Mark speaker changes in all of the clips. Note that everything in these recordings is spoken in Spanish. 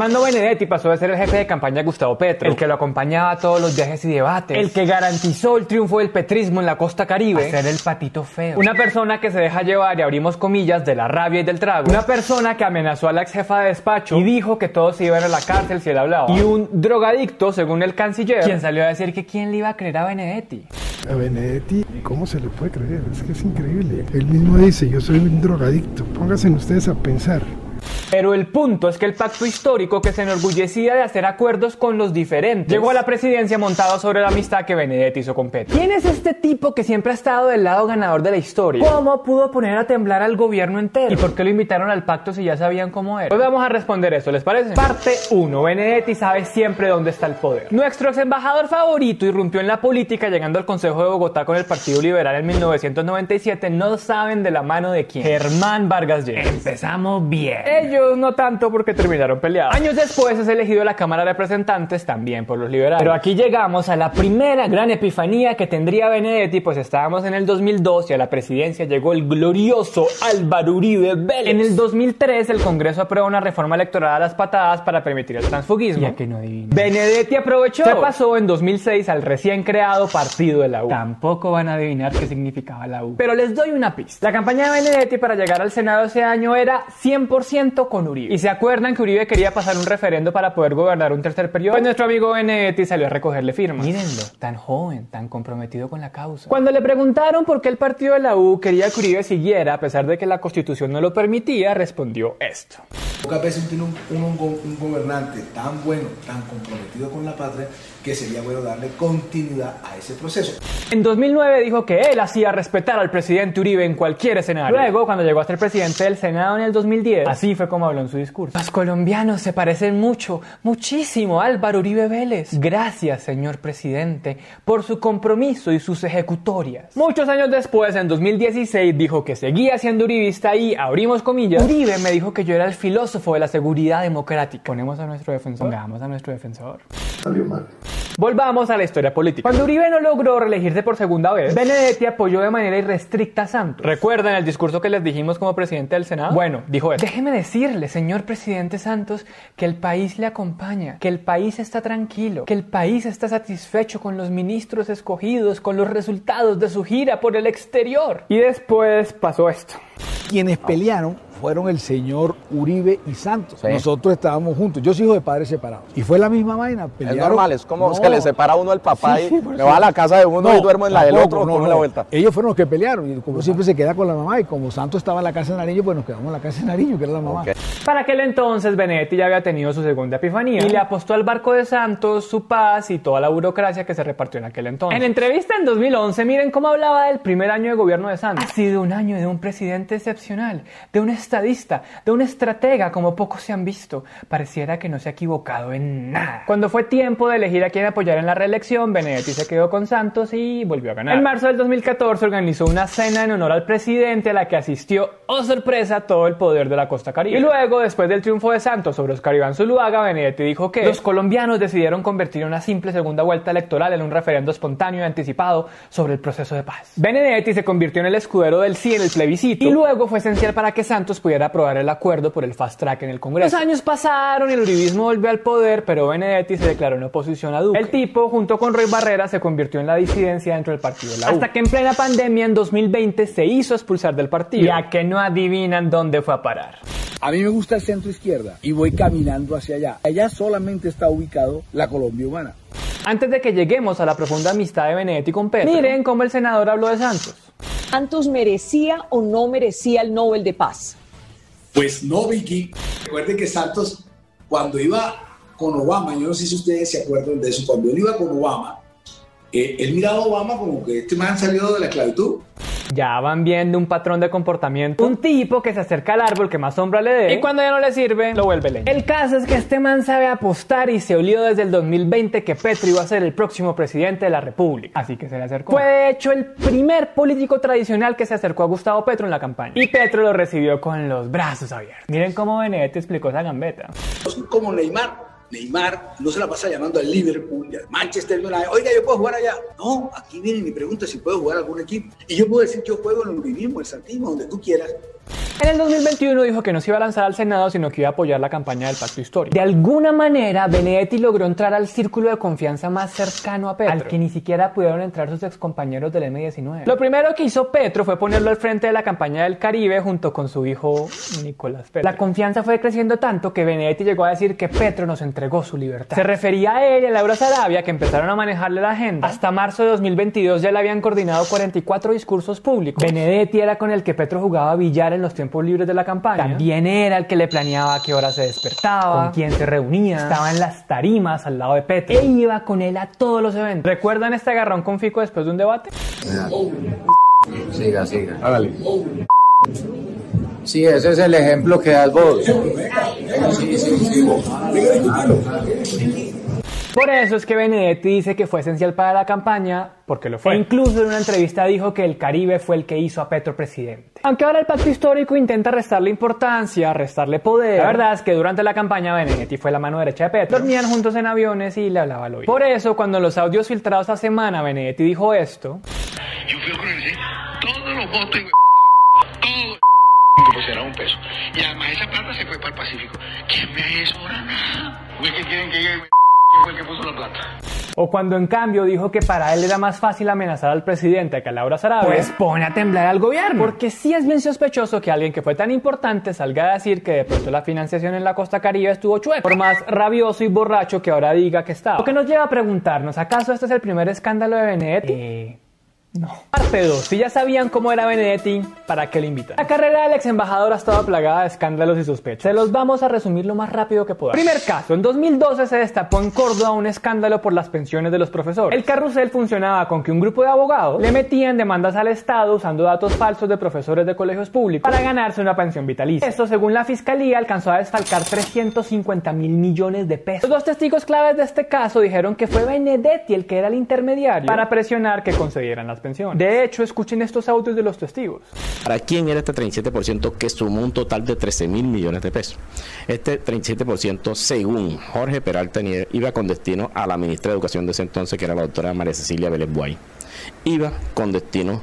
Speaker 1: Armando Benedetti pasó de ser el jefe de campaña de Gustavo Petro, el que lo acompañaba a todos los viajes y debates, el que garantizó el triunfo del petrismo en la costa caribe, a ser el patito feo. Una persona que se deja llevar, y abrimos comillas, de la rabia y del trago. Una persona que amenazó a la ex jefa de despacho y dijo que todos se iban a la cárcel si él hablaba. Y un drogadicto, según el canciller, quien salió a decir que quién le iba a creer a Benedetti.
Speaker 2: A Benedetti, ¿cómo se le puede creer? Es que es increíble. Él mismo dice, yo soy un drogadicto. Pónganse ustedes a pensar.
Speaker 1: Pero el punto es que el pacto histórico que se enorgullecía de hacer acuerdos con los diferentes llegó a la presidencia montado sobre la amistad que Benedetti hizo con Petro. ¿Quién es este tipo que siempre ha estado del lado ganador de la historia? ¿Cómo pudo poner a temblar al gobierno entero? ¿Y por qué lo invitaron al pacto si ya sabían cómo era? Hoy vamos a responder eso, ¿les parece? Parte 1. Benedetti sabe siempre dónde está el poder. Nuestro ex embajador favorito irrumpió en la política llegando al Consejo de Bogotá con el Partido Liberal en 1997. No saben de la mano de quién. Germán Vargas Lleras. Empezamos bien. Ellos no tanto porque terminaron peleados. Años después es elegido a la Cámara de Representantes también por los liberales. Pero aquí llegamos a la primera gran epifanía que tendría Benedetti, pues estábamos en el 2002 y a la presidencia llegó el glorioso Álvaro Uribe Vélez. En el 2003 el Congreso aprueba una reforma electoral a las patadas para permitir el transfugismo. Ya que no adivino. Benedetti aprovechó. Se pasó en 2006 al recién creado partido de la U. Tampoco van a adivinar qué significaba la U. Pero les doy una pista. La campaña de Benedetti para llegar al Senado ese año era 100% con Uribe. Y se acuerdan que Uribe quería pasar un referendo para poder gobernar un tercer periodo. Pues nuestro amigo Benedetti salió a recogerle firmas. Mírenlo, tan joven, tan comprometido con la causa. Cuando le preguntaron por qué el partido de la U quería que Uribe siguiera, a pesar de que la constitución no lo permitía, respondió esto.
Speaker 3: Pocas veces tiene un, un, un, gobernante tan bueno, tan comprometido con la patria, que sería bueno darle continuidad a ese proceso.
Speaker 1: En 2009 dijo que él hacía respetar al presidente Uribe en cualquier escenario. Luego, cuando llegó a ser presidente del Senado en el 2010, así fue como habló en su discurso. Los colombianos se parecen mucho, muchísimo a Álvaro Uribe Vélez. Gracias, señor presidente, por su compromiso y sus ejecutorias. Muchos años después, en 2016, dijo que seguía siendo uribista y, abrimos comillas, Uribe me dijo que yo era el filósofo de la seguridad democrática. Ponemos a nuestro defensor. Pongamos a nuestro defensor.
Speaker 2: Salió mal.
Speaker 1: Volvamos a la historia política. Cuando Uribe no logró reelegirse por segunda vez, Benedetti apoyó de manera irrestricta a Santos. ¿Recuerdan el discurso que les dijimos como presidente del Senado? Bueno, dijo esto. Déjeme decirle, señor presidente Santos, que el país le acompaña, que el país está tranquilo, que el país está satisfecho con los ministros escogidos, con los resultados de su gira por el exterior. Y después pasó esto.
Speaker 4: Quienes pelearon fueron el señor Uribe y Santos. Nosotros estábamos juntos. Yo soy hijo de padres separados. Y fue la misma vaina.
Speaker 5: Es normal, es como es que le separa uno el papá y me va a la casa de uno y duermo en la del otro, no, la vuelta.
Speaker 4: Ellos fueron los que pelearon y como siempre se queda con la mamá y como Santos estaba en la casa de Nariño, pues nos quedamos en la casa de Nariño, que era la mamá.
Speaker 1: Para aquel entonces Benedetti ya había tenido su segunda epifanía y le apostó al barco de Santos su paz y toda la burocracia que se repartió en aquel entonces. En entrevista en 2011, miren cómo hablaba del primer año de gobierno de Santos. Ha sido un año de un presidente excepcional, de un estadista, de un estratega como pocos se han visto. Pareciera que no se ha equivocado en nada. Cuando fue tiempo de elegir a quién apoyar en la reelección, Benedetti se quedó con Santos y volvió a ganar. En marzo del 2014 organizó una cena en honor al presidente a la que asistió, oh sorpresa, todo el poder de la costa caribe. Y luego, después del triunfo de Santos sobre Oscar Iván Zuluaga, Benedetti dijo que los colombianos decidieron convertir una simple segunda vuelta electoral en un referendo espontáneo y anticipado sobre el proceso de paz. Benedetti se convirtió en el escudero del sí en el plebiscito y luego fue esencial para que Santos pudiera aprobar el acuerdo por el fast track en el Congreso. Los años pasaron y el uribismo volvió al poder, pero Benedetti se declaró en oposición a Duque. El tipo, junto con Roy Barrera, se convirtió en la disidencia dentro del partido de la U. Hasta que en plena pandemia, en 2020, se hizo expulsar del partido. Ya que no adivinan dónde fue a parar.
Speaker 4: A mí me gusta el centro izquierda y voy caminando hacia allá. Allá solamente está ubicado la Colombia humana.
Speaker 1: Antes de que lleguemos a la profunda amistad de Benedetti con Petro, miren cómo el senador habló de Santos.
Speaker 6: ¿Santos merecía o no merecía el Nobel de Paz?
Speaker 3: Pues no, Vicky. Recuerden que Santos, cuando iba con Obama, yo no sé si ustedes se acuerdan de eso, cuando él iba con Obama, eh, él miraba a Obama como que este man salió de la esclavitud.
Speaker 1: Ya van viendo un patrón de comportamiento. Un tipo que se acerca al árbol que más sombra le dé y cuando ya no le sirve, lo vuelve leña. El caso es que este man sabe apostar y se olió desde el 2020 que Petro iba a ser el próximo presidente de la República. Así que se le acercó. Fue de hecho el primer político tradicional que se acercó a Gustavo Petro en la campaña. Y Petro lo recibió con los brazos abiertos. Miren cómo Benedetti explicó esa gambeta.
Speaker 3: Como Neymar. Neymar no se la pasa llamando al Liverpool y al Manchester United. Oiga, yo puedo jugar allá. No, aquí vienen y me preguntan si puedo jugar algún equipo. Y yo puedo decir, yo juego en el uribismo, el santismo, donde tú quieras.
Speaker 1: En el 2021 dijo que no se iba a lanzar al Senado, sino que iba a apoyar la campaña del pacto histórico. De alguna manera, Benedetti logró entrar al círculo de confianza más cercano a Petro, al que ni siquiera pudieron entrar sus excompañeros del M19. Lo primero que hizo Petro fue ponerlo al frente de la campaña del Caribe junto con su hijo Nicolás Petro. La confianza fue creciendo tanto que Benedetti llegó a decir que Petro nos entregó su libertad. Se refería a él y a Laura Sarabia, que empezaron a manejarle la agenda. Hasta marzo de 2022 ya le habían coordinado 44 discursos públicos. Benedetti era con el que Petro jugaba billar en los tiempos libres de la campaña. También era el que le planeaba a qué hora se despertaba, con quién se reunía, estaba en las tarimas al lado de Petro e iba con él a todos los eventos. ¿Recuerdan este agarrón con Fico después de un debate?
Speaker 7: Siga, siga. Hágale. Sí, ese es el ejemplo que das vos. Sí, sí, sí.
Speaker 1: Por eso es que Benedetti dice que fue esencial para la campaña, porque lo fue. E incluso en una entrevista dijo que el Caribe fue el que hizo a Petro presidente. Aunque ahora el pacto histórico intenta restarle importancia, restarle poder, la verdad es que durante la campaña Benedetti fue la mano derecha de Petro. Dormían juntos en aviones y le hablaba al oído. Por eso, cuando en los audios filtrados esta semana Benedetti dijo esto...
Speaker 8: Yo fui a todos los votos todo será un peso. Y además esa plata se fue para el Pacífico. ¿Quién me ha hecho ahora nada? ¿Qué quieren que llegue? Fue el que puso la plata.
Speaker 1: O cuando en cambio dijo que para él era más fácil amenazar al presidente que a Laura Sarabia, pues pone a temblar al gobierno. Porque sí es bien sospechoso que alguien que fue tan importante salga a decir que de pronto la financiación en la costa caribe estuvo chueca. Por más rabioso y borracho que ahora diga que estaba. Lo que nos lleva a preguntarnos, ¿acaso este es el primer escándalo de Benedetti? Eh... No. Parte 2. Si ya sabían cómo era Benedetti, ¿para qué le invitan? La carrera del ex embajador ha estado plagada de escándalos y sospechas. Se los vamos a resumir lo más rápido que podamos. Primer caso. En 2012 se destapó en Córdoba un escándalo por las pensiones de los profesores. El carrusel funcionaba con que un grupo de abogados le metían demandas al Estado usando datos falsos de profesores de colegios públicos para ganarse una pensión vitalicia. Esto, según la fiscalía, alcanzó a desfalcar 350 mil millones de pesos. Los dos testigos claves de este caso dijeron que fue Benedetti el que era el intermediario para presionar que concedieran las pensión. De hecho, escuchen estos audios de los testigos.
Speaker 9: ¿Para quién era este 37% que sumó un total de 13 mil millones de pesos? Este 37%, según Jorge Peralta, iba con destino a la ministra de Educación de ese entonces, que era la doctora María Cecilia Vélez Buay. Iba con destino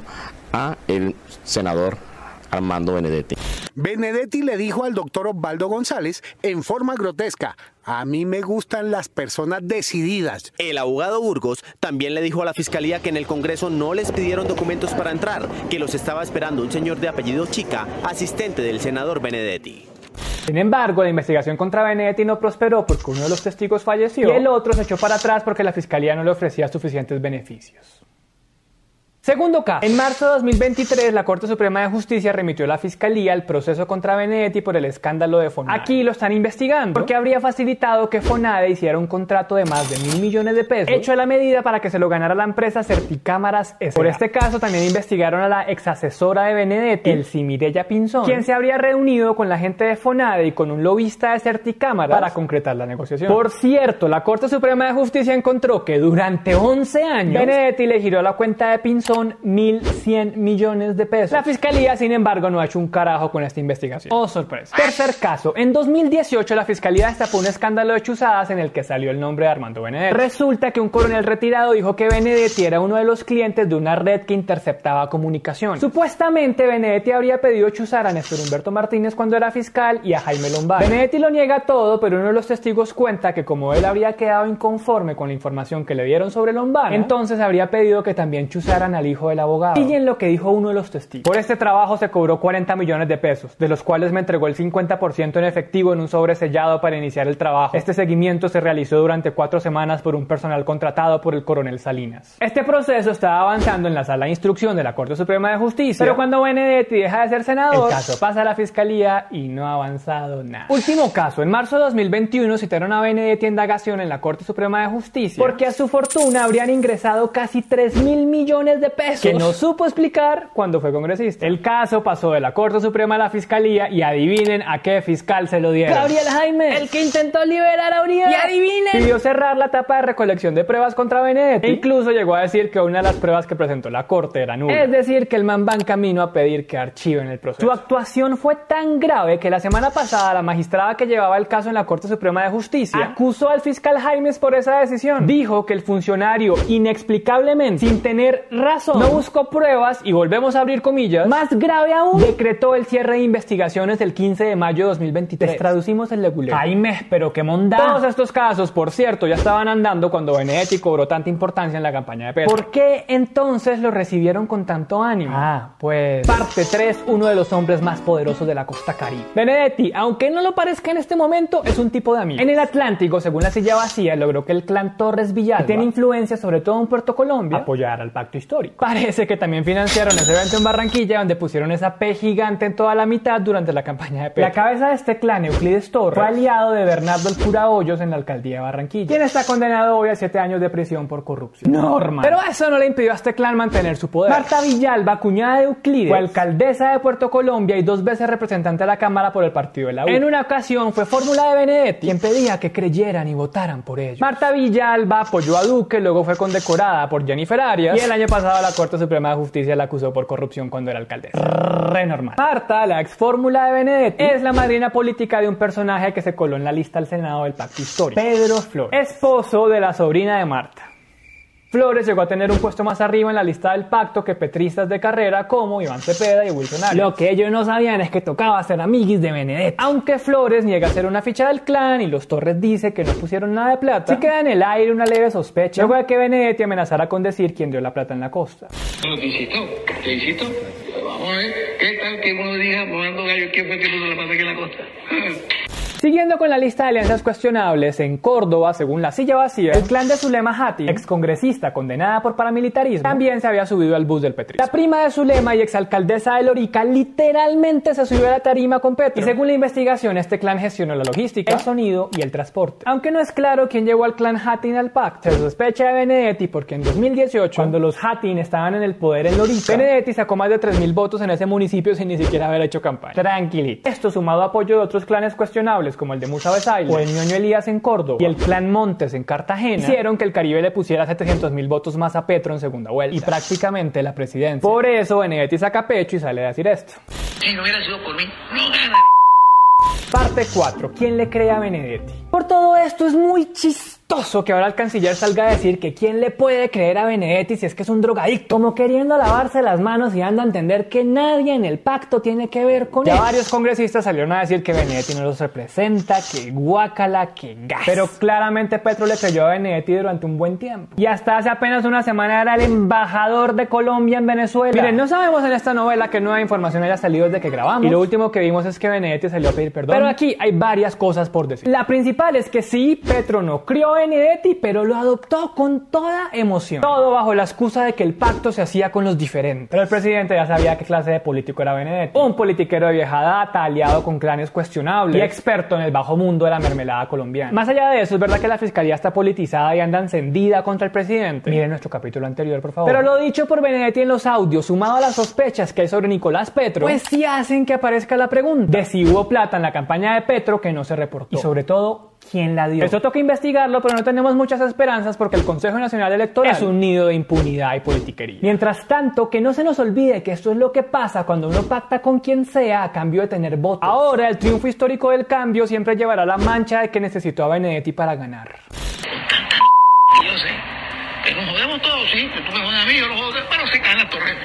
Speaker 9: a el senador Armando Benedetti.
Speaker 10: Benedetti le dijo al doctor Osvaldo González en forma grotesca, a mí me gustan las personas decididas.
Speaker 11: El abogado Burgos también le dijo a la fiscalía que en el Congreso no les pidieron documentos para entrar, que los estaba esperando un señor de apellido Chica, asistente del senador Benedetti.
Speaker 1: Sin embargo, la investigación contra Benedetti no prosperó porque uno de los testigos falleció y el otro se echó para atrás porque la fiscalía no le ofrecía suficientes beneficios. Segundo caso. En marzo de 2023, la Corte Suprema de Justicia remitió a la Fiscalía el proceso contra Benedetti por el escándalo de Fonade. Aquí lo están investigando porque habría facilitado que Fonade hiciera un contrato de más de mil millones de pesos hecho a la medida para que se lo ganara la empresa Certicámaras S. Por este caso también investigaron a la ex asesora de Benedetti, el Mireya Pinzón, quien se habría reunido con la gente de Fonade y con un lobista de Certicámaras para concretar la negociación. Por cierto, la Corte Suprema de Justicia encontró que durante 11 años Benedetti le giró la cuenta de Pinzón 1.100 millones de pesos. La fiscalía, sin embargo, no ha hecho un carajo con esta investigación. Oh, sorpresa. Tercer caso. En 2018, la fiscalía destapó un escándalo de chuzadas en el que salió el nombre de Armando Benedetti. Resulta que un coronel retirado dijo que Benedetti era uno de los clientes de una red que interceptaba comunicación. Supuestamente, Benedetti habría pedido chuzar a Néstor Humberto Martínez cuando era fiscal y a Jaime Lombardi. Benedetti lo niega todo, pero uno de los testigos cuenta que como él habría quedado inconforme con la información que le dieron sobre Lombardi, entonces habría pedido que también chuzaran al hijo del abogado. Y en lo que dijo uno de los testigos. Por este trabajo se cobró 40 millones de pesos, de los cuales me entregó el 50% en efectivo en un sobre sellado para iniciar el trabajo. Este seguimiento se realizó durante cuatro semanas por un personal contratado por el coronel Salinas. Este proceso estaba avanzando en la sala de instrucción de la Corte Suprema de Justicia, pero cuando Benedetti deja de ser senador, el caso pasa a la fiscalía y no ha avanzado nada. Último caso, en marzo de 2021 citaron a Benedetti en indagación en la Corte Suprema de Justicia porque a su fortuna habrían ingresado casi 3 mil millones de pesos que no supo explicar cuando fue congresista. El caso pasó de la Corte Suprema a la Fiscalía y adivinen a qué fiscal se lo dieron. Gabriel Jaime, el que intentó liberar a Uribe. Y adivinen. Pidió cerrar la etapa de recolección de pruebas contra Benedetti. E incluso llegó a decir que una de las pruebas que presentó la Corte era nula. Es decir, que el man va en camino a pedir que archiven el proceso. Su actuación fue tan grave que la semana pasada la magistrada que llevaba el caso en la Corte Suprema de Justicia acusó al fiscal Jaimes por esa decisión. Dijo que el funcionario inexplicablemente, sin tener razón razón, no buscó pruebas y volvemos a abrir comillas. Más grave aún, decretó el cierre de investigaciones el 15 de mayo de 2023. Les traducimos el leguleo. Jaime, pero qué mondá. Todos estos casos, por cierto, ya estaban andando cuando Benedetti cobró tanta importancia en la campaña de Petro. ¿Por qué entonces lo recibieron con tanto ánimo? Ah, pues parte 3, uno de los hombres más poderosos de la costa caribe. Benedetti, aunque no lo parezca en este momento, es un tipo de amigo. En el Atlántico, según la silla vacía, logró que el clan Torres Villalba, que tiene influencia sobre todo en Puerto Colombia, apoyara al pacto histórico. Parece que también financiaron ese evento en Barranquilla, donde pusieron esa P gigante en toda la mitad durante la campaña de Petro. La cabeza de este clan, Euclides Torres, fue aliado de Bernardo el Cura Hoyos en la alcaldía de Barranquilla, quien está condenado hoy a 7 años de prisión por corrupción. Normal. Pero eso no le impidió a este clan mantener su poder. Marta Villalba, cuñada de Euclides, fue alcaldesa de Puerto Colombia y dos veces representante de la Cámara por el partido de la U. En una ocasión fue fórmula de Benedetti quien pedía que creyeran y votaran por ellos. Marta Villalba apoyó a Duque, luego fue condecorada por Jennifer Arias y el año pasado la Corte Suprema de Justicia la acusó por corrupción cuando era alcaldesa. Re normal. Marta, la ex fórmula de Benedetti, es la madrina política de un personaje que se coló en la lista al Senado del Pacto Histórico, Pedro Flores, esposo de la sobrina de Marta. Flores llegó a tener un puesto más arriba en la lista del pacto que petristas de carrera como Iván Cepeda y Wilson Arias. Lo que ellos no sabían es que tocaba ser amiguis de Benedetti. Aunque Flores niega ser una ficha del clan y los Torres dice que no pusieron nada de plata, sí queda en el aire una leve sospecha luego de que Benedetti amenazara con decir quién dio la plata en la costa.
Speaker 8: Te insisto. Vamos a ver, ¿qué tal que uno diga, Morando Gallo, quién fue que puso la plata aquí en la costa?
Speaker 1: Siguiendo con la lista de alianzas cuestionables, en Córdoba, según la silla vacía, el clan de Zulema Hati, excongresista condenada por paramilitarismo, también se había subido al bus del petrismo. La prima de Zulema y exalcaldesa de Lorica literalmente se subió a la tarima con Petro. Y según la investigación, este clan gestionó la logística, el sonido y el transporte. Aunque no es claro quién llevó al clan Hatin al pacto, se sospecha de Benedetti porque en 2018, cuando los Hatin estaban en el poder en Lorica, Benedetti sacó más de 3.000 votos en ese municipio sin ni siquiera haber hecho campaña. Tranquilito. Esto sumado a apoyo de otros clanes cuestionables como el de Musa Besaile o el ñoño Elías en Córdoba y el clan Montes en Cartagena hicieron que el Caribe le pusiera 700 mil votos más a Petro en segunda vuelta y prácticamente la presidencia. Por eso Benedetti saca pecho y sale a decir esto.
Speaker 8: Si no hubiera sido por mí, no gana.
Speaker 1: Parte 4. ¿Quién le cree a Benedetti? Por todo esto es muy chistoso que ahora el canciller salga a decir que quién le puede creer a Benedetti si es que es un drogadicto, como queriendo lavarse las manos y dando a entender que nadie en el pacto tiene que ver con ya varios congresistas salieron a decir que Benedetti no los representa, que guácala, que gas. Pero claramente Petro le creyó a Benedetti durante un buen tiempo. Y hasta hace apenas una semana era el embajador de Colombia en Venezuela. Miren, no sabemos en esta novela que nueva información haya salido desde que grabamos. Y lo último que vimos es que Benedetti salió a pedir perdón. Pero aquí hay varias cosas por decir. La principal es que sí, Petro no crió Benedetti, pero lo adoptó con toda emoción. Todo bajo la excusa de que el pacto se hacía con los diferentes. Pero el presidente ya sabía qué clase de político era Benedetti. Un politiquero de vieja data, aliado con clanes cuestionables y experto en el bajo mundo de la mermelada colombiana. Más allá de eso, es verdad que la fiscalía está politizada y anda encendida contra el presidente. Miren nuestro capítulo anterior, por favor. Pero lo dicho por Benedetti en los audios, sumado a las sospechas que hay sobre Nicolás Petro, pues sí hacen que aparezca la pregunta de si hubo plata en la campaña de Petro que no se reportó. Y sobre todo, quién la dio. Esto toca investigarlo, pero no tenemos muchas esperanzas porque el Consejo Nacional Electoral es un nido de impunidad y politiquería. Mientras tanto, que no se nos olvide que esto es lo que pasa cuando uno pacta con quien sea a cambio de tener votos. Ahora, el triunfo histórico del cambio siempre llevará la mancha de que necesitó a Benedetti para ganar.
Speaker 8: Yo sé que nos jodemos todos, sí, que tú me jodas a mí, yo lo jodo, pero se caen las torres.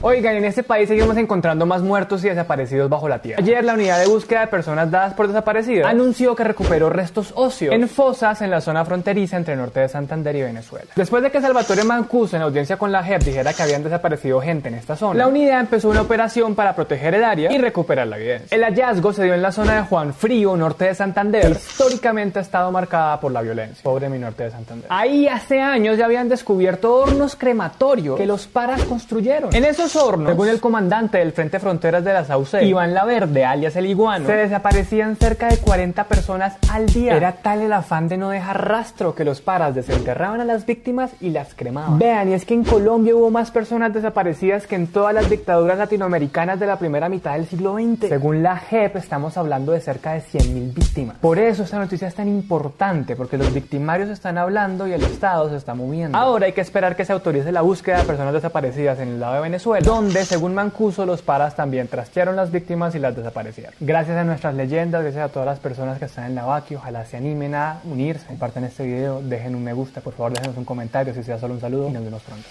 Speaker 1: Oigan, en este país seguimos encontrando más muertos y desaparecidos bajo la tierra. Ayer la unidad de búsqueda de personas dadas por desaparecidas anunció que recuperó restos óseos en fosas en la zona fronteriza entre norte de Santander y Venezuela. Después de que Salvatore Mancuso en audiencia con la JEP dijera que habían desaparecido gente en esta zona, la unidad empezó una operación para proteger el área y recuperar la evidencia. El hallazgo se dio en la zona de Juan Frío, norte de Santander, históricamente ha estado marcada por la violencia. Pobre mi norte de Santander. Ahí hace años ya habían descubierto hornos crematorios que los paras construyeron. En esos según el comandante del Frente Fronteras de la Sauce, Iván Laverde, alias el Iguano, se desaparecían cerca de 40 personas al día. Era tal el afán de no dejar rastro que los paras desenterraban a las víctimas y las cremaban. Vean, y es que en Colombia hubo más personas desaparecidas que en todas las dictaduras latinoamericanas de la primera mitad del siglo XX. Según la JEP, estamos hablando de cerca de 100.000 víctimas. Por eso esta noticia es tan importante, porque los victimarios están hablando y el Estado se está moviendo. Ahora hay que esperar que se autorice la búsqueda de personas desaparecidas en el lado de Venezuela Donde según Mancuso los paras también trastearon las víctimas y las desaparecieron. Gracias a nuestras leyendas, gracias a todas las personas que están en la ojalá se animen a unirse, compartan este video, dejen un me gusta, por favor déjenos un comentario si sea solo un saludo y nos vemos pronto.